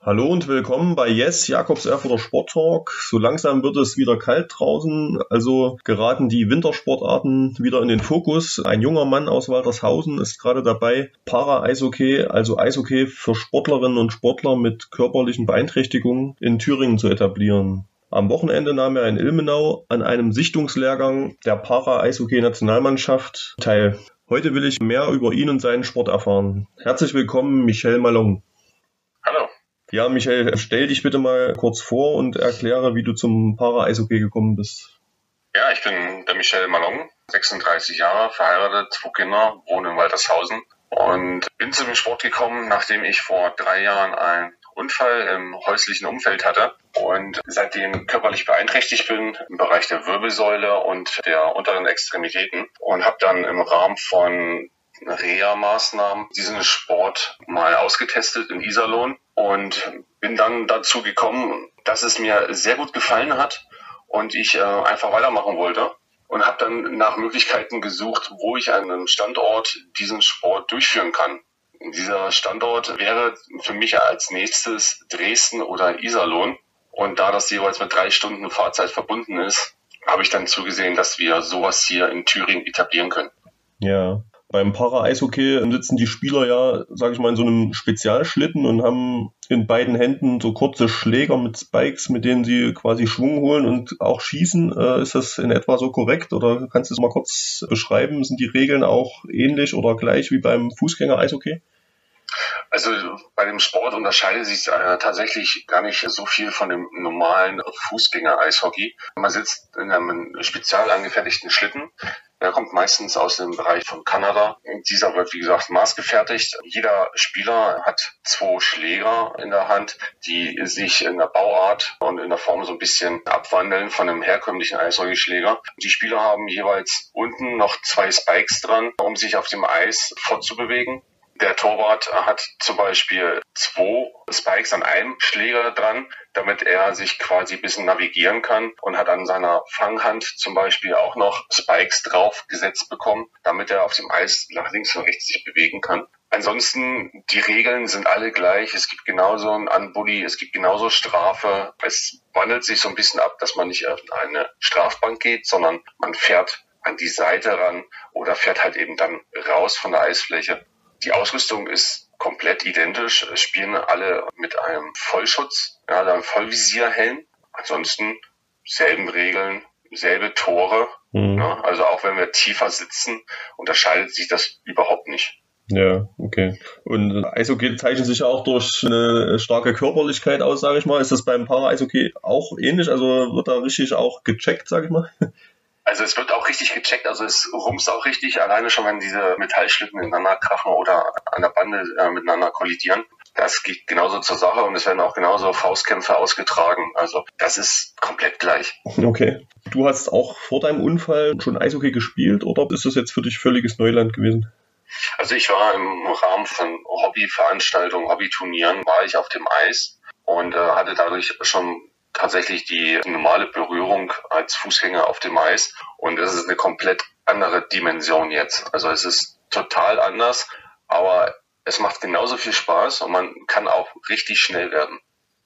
Hallo und willkommen bei Yes, Jakobs Erfurter Sport Talk. So langsam wird es wieder kalt draußen, also geraten die Wintersportarten wieder in den Fokus. Ein junger Mann aus Waltershausen ist gerade dabei, Para-Eishockey, also Eishockey für Sportlerinnen und Sportler mit körperlichen Beeinträchtigungen in Thüringen zu etablieren. Am Wochenende nahm er in Ilmenau an einem Sichtungslehrgang der Para-Eishockey-Nationalmannschaft teil. Heute will ich mehr über ihn und seinen Sport erfahren. Herzlich willkommen, Michel Malong. Ja, Michael, stell dich bitte mal kurz vor und erkläre, wie du zum Para-Eishockey gekommen bist. Ja, ich bin der Michel Malong, 36 Jahre, verheiratet, zwei Kinder, wohne in Waltershausen und bin zum Sport gekommen, nachdem ich vor drei Jahren einen Unfall im häuslichen Umfeld hatte und seitdem körperlich beeinträchtigt bin im Bereich der Wirbelsäule und der unteren Extremitäten und habe dann im Rahmen von Reha-Maßnahmen diesen Sport mal ausgetestet in Iserlohn und bin dann dazu gekommen, dass es mir sehr gut gefallen hat und ich äh, einfach weitermachen wollte und habe dann nach Möglichkeiten gesucht, wo ich an einem Standort diesen Sport durchführen kann. Dieser Standort wäre für mich als nächstes Dresden oder Iserlohn. Und da das jeweils mit drei Stunden Fahrzeit verbunden ist, habe ich dann zugesehen, dass wir sowas hier in Thüringen etablieren können. Ja, beim Para-Eishockey sitzen die Spieler ja, sage ich mal, in so einem Spezialschlitten und haben in beiden Händen so kurze Schläger mit Spikes, mit denen sie quasi Schwung holen und auch schießen. Äh, ist das in etwa so korrekt oder kannst du es mal kurz beschreiben? Sind die Regeln auch ähnlich oder gleich wie beim Fußgänger-Eishockey? Also bei dem Sport unterscheidet sich äh, tatsächlich gar nicht so viel von dem normalen Fußgänger-Eishockey. Man sitzt in einem spezial angefertigten Schlitten. Der kommt meistens aus dem Bereich von Kanada. Dieser wird, wie gesagt, maßgefertigt. Jeder Spieler hat zwei Schläger in der Hand, die sich in der Bauart und in der Form so ein bisschen abwandeln von einem herkömmlichen Eishockeyschläger. Die Spieler haben jeweils unten noch zwei Spikes dran, um sich auf dem Eis fortzubewegen. Der Torwart hat zum Beispiel zwei Spikes an einem Schläger dran, damit er sich quasi ein bisschen navigieren kann und hat an seiner Fanghand zum Beispiel auch noch Spikes draufgesetzt bekommen, damit er auf dem Eis nach links und rechts sich bewegen kann. Ansonsten, die Regeln sind alle gleich. Es gibt genauso ein Unbuddy, es gibt genauso Strafe. Es wandelt sich so ein bisschen ab, dass man nicht auf eine Strafbank geht, sondern man fährt an die Seite ran oder fährt halt eben dann raus von der Eisfläche. Die Ausrüstung ist komplett identisch, es spielen alle mit einem Vollschutz, ja, einem Vollvisierhelm. Ansonsten selben Regeln, selbe Tore. Mhm. Ja, also auch wenn wir tiefer sitzen, unterscheidet sich das überhaupt nicht. Ja, okay. Und Eishockey zeichnet sich ja auch durch eine starke Körperlichkeit aus, sage ich mal. Ist das beim Para-Eishockey auch ähnlich? Also wird da richtig auch gecheckt, sage ich mal? Also es wird auch richtig gecheckt, also es rumst auch richtig, alleine schon, wenn diese Metallstücken ineinander krachen oder an der Bande äh, miteinander kollidieren. Das geht genauso zur Sache und es werden auch genauso Faustkämpfe ausgetragen. Also das ist komplett gleich. Okay. Du hast auch vor deinem Unfall schon Eishockey gespielt oder ist das jetzt für dich völliges Neuland gewesen? Also ich war im Rahmen von Hobbyveranstaltungen, Hobbyturnieren, war ich auf dem Eis und äh, hatte dadurch schon tatsächlich die normale Berührung als Fußgänger auf dem Eis. Und es ist eine komplett andere Dimension jetzt. Also es ist total anders, aber es macht genauso viel Spaß und man kann auch richtig schnell werden.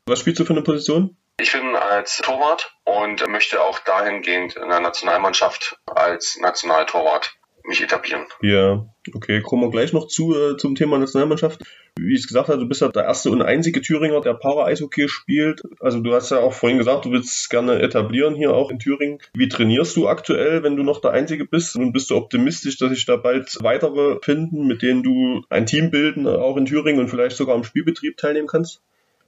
Was spielst du für eine Position? Ich bin als Torwart und möchte auch dahingehend in der Nationalmannschaft als Nationaltorwart mich etablieren. Ja, okay. Kommen wir gleich noch zu äh, zum Thema Nationalmannschaft. Wie ich es gesagt habe, du bist ja der erste und einzige Thüringer, der Para-Eishockey spielt. Also du hast ja auch vorhin gesagt, du willst es gerne etablieren hier auch in Thüringen. Wie trainierst du aktuell, wenn du noch der Einzige bist? Und bist du optimistisch, dass sich da bald weitere finden, mit denen du ein Team bilden, auch in Thüringen und vielleicht sogar am Spielbetrieb teilnehmen kannst?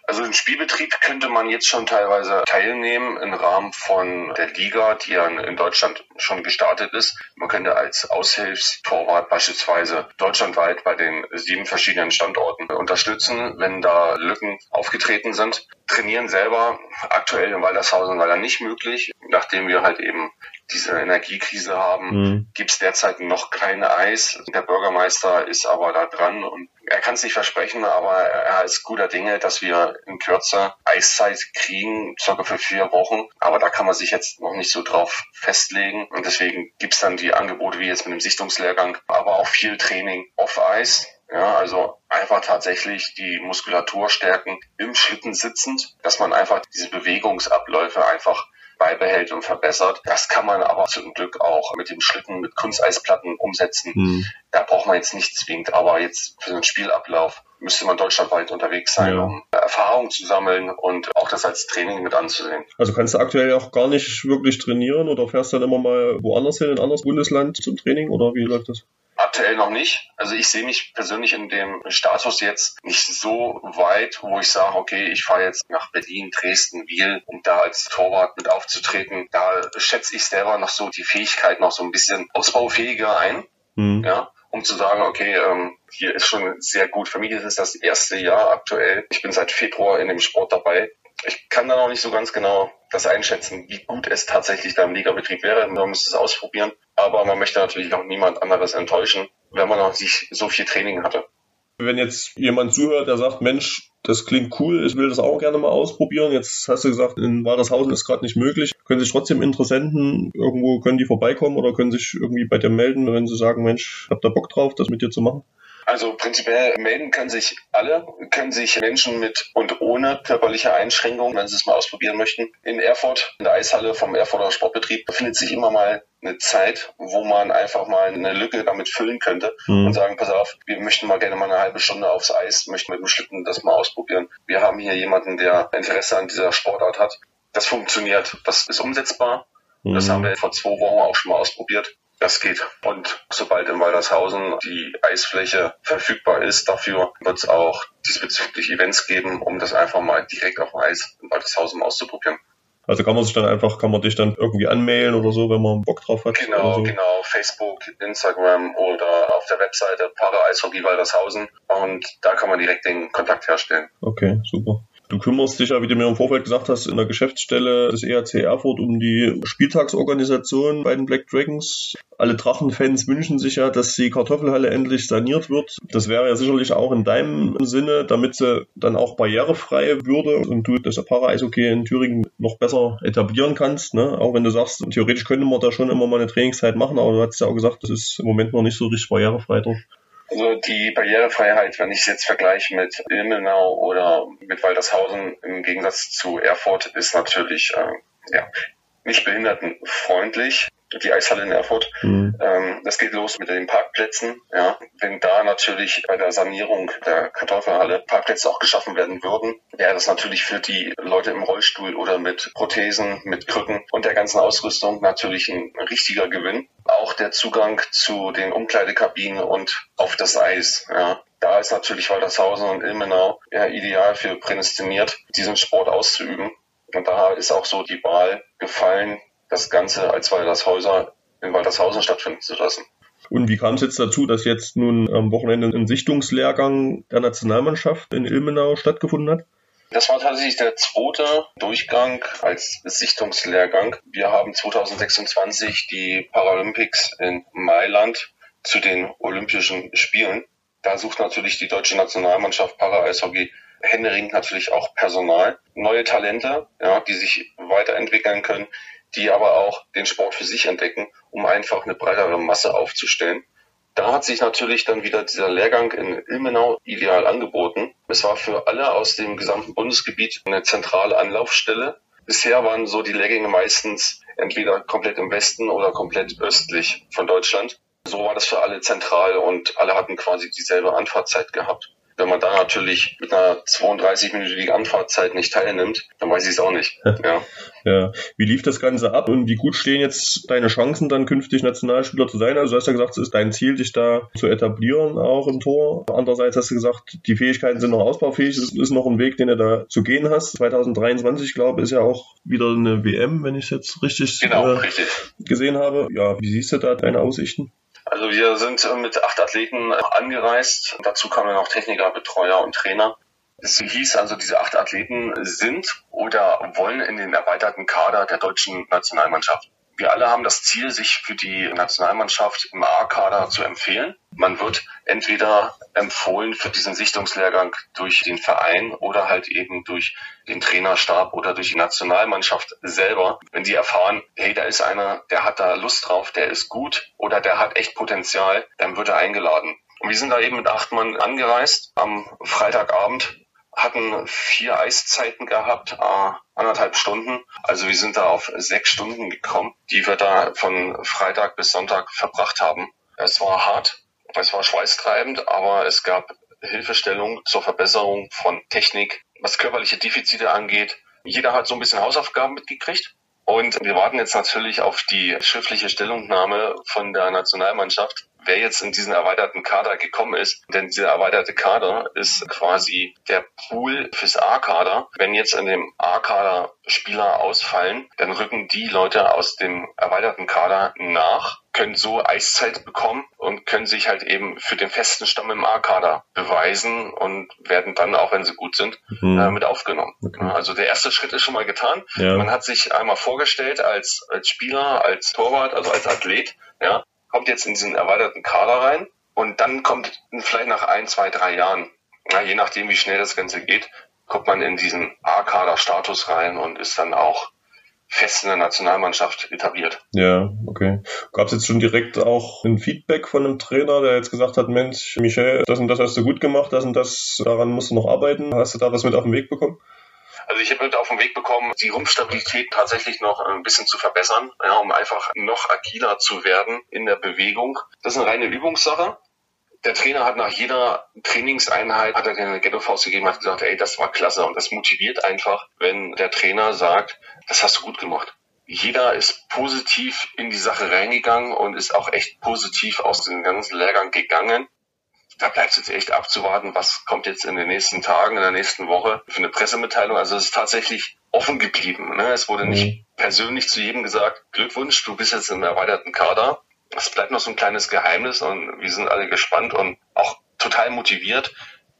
Also im Spielbetrieb könnte man jetzt schon teilweise teilnehmen im Rahmen von der Liga, die ja in Deutschland schon gestartet ist. Man könnte als Aushilfstorwart beispielsweise deutschlandweit bei den sieben verschiedenen Standorten unterstützen, wenn da Lücken aufgetreten sind. Trainieren selber aktuell in Waldershausen leider nicht möglich, nachdem wir halt eben diese Energiekrise haben, mhm. gibt es derzeit noch kein Eis. Der Bürgermeister ist aber da dran und er kann es nicht versprechen, aber er ist guter Dinge, dass wir in Kürze Eiszeit kriegen, circa für vier Wochen. Aber da kann man sich jetzt noch nicht so drauf festlegen. Und deswegen gibt es dann die Angebote wie jetzt mit dem Sichtungslehrgang, aber auch viel Training off Eis. Ja, also einfach tatsächlich die Muskulatur stärken im Schlitten sitzend, dass man einfach diese Bewegungsabläufe einfach beibehält und verbessert. Das kann man aber zum Glück auch mit dem Schlitten, mit Kunsteisplatten umsetzen. Mhm. Da braucht man jetzt nicht zwingend, aber jetzt für den Spielablauf müsste man deutschlandweit unterwegs sein, ja. um Erfahrung zu sammeln und auch das als Training mit anzusehen. Also kannst du aktuell auch gar nicht wirklich trainieren oder fährst dann immer mal woanders hin, in ein anderes Bundesland zum Training oder wie läuft das? Aktuell noch nicht. Also ich sehe mich persönlich in dem Status jetzt nicht so weit, wo ich sage, okay, ich fahre jetzt nach Berlin, Dresden, Wiel, um da als Torwart mit aufzutreten. Da schätze ich selber noch so die Fähigkeit noch so ein bisschen ausbaufähiger ein. Mhm. Ja, um zu sagen, okay, ähm, hier ist schon sehr gut. Für mich ist es das erste Jahr aktuell. Ich bin seit Februar in dem Sport dabei. Ich kann da noch nicht so ganz genau das einschätzen, wie gut es tatsächlich da im Ligabetrieb wäre. Man muss es ausprobieren. Aber man möchte natürlich auch niemand anderes enttäuschen, wenn man noch nicht so viel Training hatte. Wenn jetzt jemand zuhört, der sagt, Mensch, das klingt cool, ich will das auch gerne mal ausprobieren. Jetzt hast du gesagt, in Waldershausen ist gerade nicht möglich. Können sich trotzdem Interessenten irgendwo, können die vorbeikommen oder können sich irgendwie bei dir melden, wenn sie sagen, Mensch, habt da Bock drauf, das mit dir zu machen? Also prinzipiell melden können sich alle, können sich Menschen mit und ohne körperliche Einschränkungen, wenn sie es mal ausprobieren möchten. In Erfurt, in der Eishalle vom Erfurter Sportbetrieb, befindet sich immer mal eine Zeit, wo man einfach mal eine Lücke damit füllen könnte mhm. und sagen, pass auf, wir möchten mal gerne mal eine halbe Stunde aufs Eis, möchten mit dem Schlitten das mal ausprobieren. Wir haben hier jemanden, der Interesse an dieser Sportart hat. Das funktioniert, das ist umsetzbar. Mhm. Das haben wir vor zwei Wochen auch schon mal ausprobiert. Das geht. Und sobald in Waldershausen die Eisfläche verfügbar ist, dafür wird es auch diesbezüglich Events geben, um das einfach mal direkt auf dem Eis in Waldershausen auszuprobieren. Also kann man sich dann einfach, kann man dich dann irgendwie anmailen oder so, wenn man Bock drauf hat? Genau, so. genau. Facebook, Instagram oder auf der Webseite Para Eishockey Waldershausen und da kann man direkt den Kontakt herstellen. Okay, super. Du kümmerst dich ja, wie du mir im Vorfeld gesagt hast, in der Geschäftsstelle des ERC Erfurt um die Spieltagsorganisation bei den Black Dragons. Alle Drachenfans wünschen sich ja, dass die Kartoffelhalle endlich saniert wird. Das wäre ja sicherlich auch in deinem Sinne, damit sie dann auch barrierefrei würde und du das Para-Eishockey in Thüringen noch besser etablieren kannst. Ne? Auch wenn du sagst, theoretisch könnte man da schon immer mal eine Trainingszeit machen, aber du hast ja auch gesagt, das ist im Moment noch nicht so richtig barrierefrei drauf. Also die Barrierefreiheit, wenn ich es jetzt vergleiche mit Ilmenau oder mit Waldershausen im Gegensatz zu Erfurt, ist natürlich äh, ja, nicht behindertenfreundlich die Eishalle in Erfurt. Mhm. Ähm, das geht los mit den Parkplätzen. Ja. Wenn da natürlich bei der Sanierung der Kartoffelhalle Parkplätze auch geschaffen werden würden, wäre das natürlich für die Leute im Rollstuhl oder mit Prothesen, mit Krücken und der ganzen Ausrüstung natürlich ein richtiger Gewinn. Auch der Zugang zu den Umkleidekabinen und auf das Eis. Ja. Da ist natürlich Waldershausen und Ilmenau ja, ideal für prädestiniert, diesen Sport auszuüben. Und da ist auch so die Wahl gefallen, das Ganze als Waldershäuser in Waldershausen stattfinden zu lassen. Und wie kam es jetzt dazu, dass jetzt nun am Wochenende ein Sichtungslehrgang der Nationalmannschaft in Ilmenau stattgefunden hat? Das war tatsächlich der zweite Durchgang als Sichtungslehrgang. Wir haben 2026 die Paralympics in Mailand zu den Olympischen Spielen. Da sucht natürlich die deutsche Nationalmannschaft Para-Eishockey Händering natürlich auch Personal, neue Talente, ja, die sich weiterentwickeln können, die aber auch den Sport für sich entdecken, um einfach eine breitere Masse aufzustellen. Da hat sich natürlich dann wieder dieser Lehrgang in Ilmenau ideal angeboten. Es war für alle aus dem gesamten Bundesgebiet eine zentrale Anlaufstelle. Bisher waren so die Lehrgänge meistens entweder komplett im Westen oder komplett östlich von Deutschland. So war das für alle zentral und alle hatten quasi dieselbe Anfahrtzeit gehabt. Wenn man da natürlich mit einer 32-minütigen Anfahrtzeit nicht teilnimmt, dann weiß ich es auch nicht. Ja. ja. Wie lief das Ganze ab und wie gut stehen jetzt deine Chancen, dann künftig Nationalspieler zu sein? Also du hast ja gesagt, es ist dein Ziel, dich da zu etablieren, auch im Tor. Andererseits hast du gesagt, die Fähigkeiten sind noch ausbaufähig. Es ist noch ein Weg, den du da zu gehen hast. 2023, glaube ich, ist ja auch wieder eine WM, wenn ich es jetzt richtig, genau, äh, richtig gesehen habe. Ja, wie siehst du da deine Aussichten? Also wir sind äh, mit acht Athleten äh, angereist. Dazu kamen noch Techniker, Betreuer und Trainer. Es hieß also, diese acht Athleten sind oder wollen in den erweiterten Kader der deutschen Nationalmannschaft. Wir alle haben das Ziel, sich für die Nationalmannschaft im A-Kader zu empfehlen. Man wird entweder empfohlen für diesen Sichtungslehrgang durch den Verein oder halt eben durch den Trainerstab oder durch die Nationalmannschaft selber. Wenn die erfahren, hey, da ist einer, der hat da Lust drauf, der ist gut oder der hat echt Potenzial, dann wird er eingeladen. Und wir sind da eben mit acht Mann angereist am Freitagabend hatten vier Eiszeiten gehabt, äh, anderthalb Stunden. Also wir sind da auf sechs Stunden gekommen, die wir da von Freitag bis Sonntag verbracht haben. Es war hart, es war schweißtreibend, aber es gab Hilfestellung zur Verbesserung von Technik, was körperliche Defizite angeht. Jeder hat so ein bisschen Hausaufgaben mitgekriegt. Und wir warten jetzt natürlich auf die schriftliche Stellungnahme von der Nationalmannschaft, wer jetzt in diesen erweiterten Kader gekommen ist. Denn dieser erweiterte Kader ist quasi der Pool fürs A-Kader. Wenn jetzt in dem A-Kader Spieler ausfallen, dann rücken die Leute aus dem erweiterten Kader nach, können so Eiszeit bekommen und können sich halt eben für den festen Stamm im A-Kader beweisen und werden dann, auch wenn sie gut sind, mhm. äh, mit aufgenommen. Okay. Also der erste Schritt ist schon mal getan. Ja. Man hat sich einmal vorgestellt als, als Spieler, als Torwart, also als Athlet, ja, kommt jetzt in diesen erweiterten Kader rein und dann kommt vielleicht nach ein, zwei, drei Jahren, na, je nachdem, wie schnell das Ganze geht, kommt man in diesen A-Kader-Status rein und ist dann auch fest in der Nationalmannschaft etabliert. Ja, okay. Gab es jetzt schon direkt auch ein Feedback von einem Trainer, der jetzt gesagt hat, Mensch, Michel, das und das hast du gut gemacht, das und das, daran musst du noch arbeiten. Hast du da was mit auf den Weg bekommen? Also ich habe mit auf den Weg bekommen, die Rumpfstabilität tatsächlich noch ein bisschen zu verbessern, ja, um einfach noch agiler zu werden in der Bewegung. Das ist eine reine Übungssache. Der Trainer hat nach jeder Trainingseinheit, hat er eine Ghetto-Faust gegeben, hat gesagt, ey, das war klasse. Und das motiviert einfach, wenn der Trainer sagt, das hast du gut gemacht. Jeder ist positiv in die Sache reingegangen und ist auch echt positiv aus dem ganzen Lehrgang gegangen da bleibt es jetzt echt abzuwarten, was kommt jetzt in den nächsten Tagen, in der nächsten Woche für eine Pressemitteilung. Also es ist tatsächlich offen geblieben. Ne? Es wurde nicht mhm. persönlich zu jedem gesagt, Glückwunsch, du bist jetzt im erweiterten Kader. Es bleibt noch so ein kleines Geheimnis und wir sind alle gespannt und auch total motiviert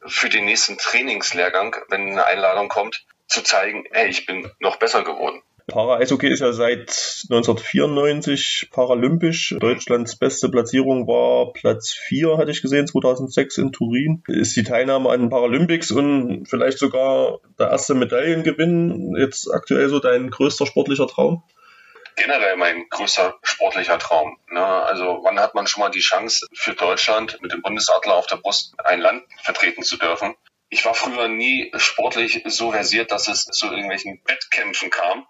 für den nächsten Trainingslehrgang, wenn eine Einladung kommt, zu zeigen, hey, ich bin noch besser geworden. Para-Eishockey ist ja seit 1994 paralympisch. Deutschlands beste Platzierung war Platz 4, hatte ich gesehen, 2006 in Turin. Ist die Teilnahme an Paralympics und vielleicht sogar der erste Medaillengewinn jetzt aktuell so dein größter sportlicher Traum? generell mein größter sportlicher Traum. Ne? Also wann hat man schon mal die Chance für Deutschland mit dem Bundesadler auf der Brust ein Land vertreten zu dürfen? Ich war früher nie sportlich so versiert, dass es zu irgendwelchen Wettkämpfen kam.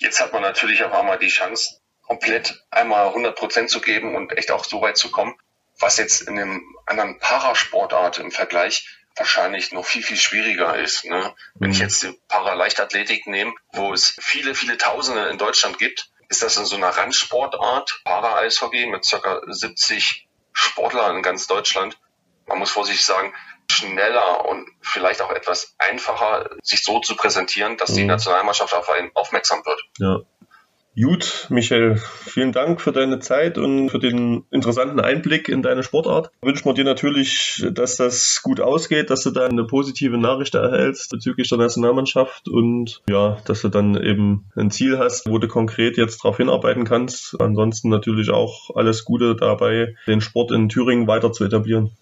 Jetzt hat man natürlich auf einmal die Chance, komplett einmal 100 Prozent zu geben und echt auch so weit zu kommen, was jetzt in einem anderen Parasportart im Vergleich wahrscheinlich noch viel, viel schwieriger ist. Ne? Wenn ich mhm. jetzt die Paraleichtathletik nehme, wo es viele, viele Tausende in Deutschland gibt, ist das in so einer Randsportart, Para-Eishockey mit circa 70 Sportlern in ganz Deutschland. Man muss vorsichtig sagen, schneller und vielleicht auch etwas einfacher, sich so zu präsentieren, dass die mhm. Nationalmannschaft auf einen aufmerksam wird. Ja. Gut, Michael, vielen Dank für deine Zeit und für den interessanten Einblick in deine Sportart. Wünschen wir dir natürlich, dass das gut ausgeht, dass du da eine positive Nachricht erhältst bezüglich der Nationalmannschaft und ja, dass du dann eben ein Ziel hast, wo du konkret jetzt darauf hinarbeiten kannst. Ansonsten natürlich auch alles Gute dabei, den Sport in Thüringen weiter zu etablieren.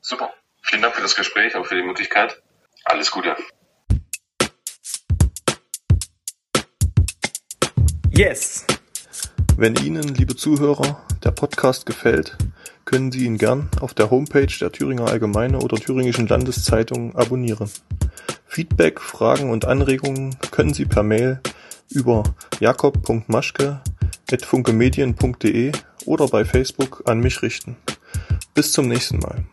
Super. Vielen Dank für das Gespräch und für die Möglichkeit. Alles Gute. Yes! Wenn Ihnen, liebe Zuhörer, der Podcast gefällt, können Sie ihn gern auf der Homepage der Thüringer Allgemeine oder Thüringischen Landeszeitung abonnieren. Feedback, Fragen und Anregungen können Sie per Mail über jakob.maschke.funkemedien.de oder bei Facebook an mich richten. Bis zum nächsten Mal.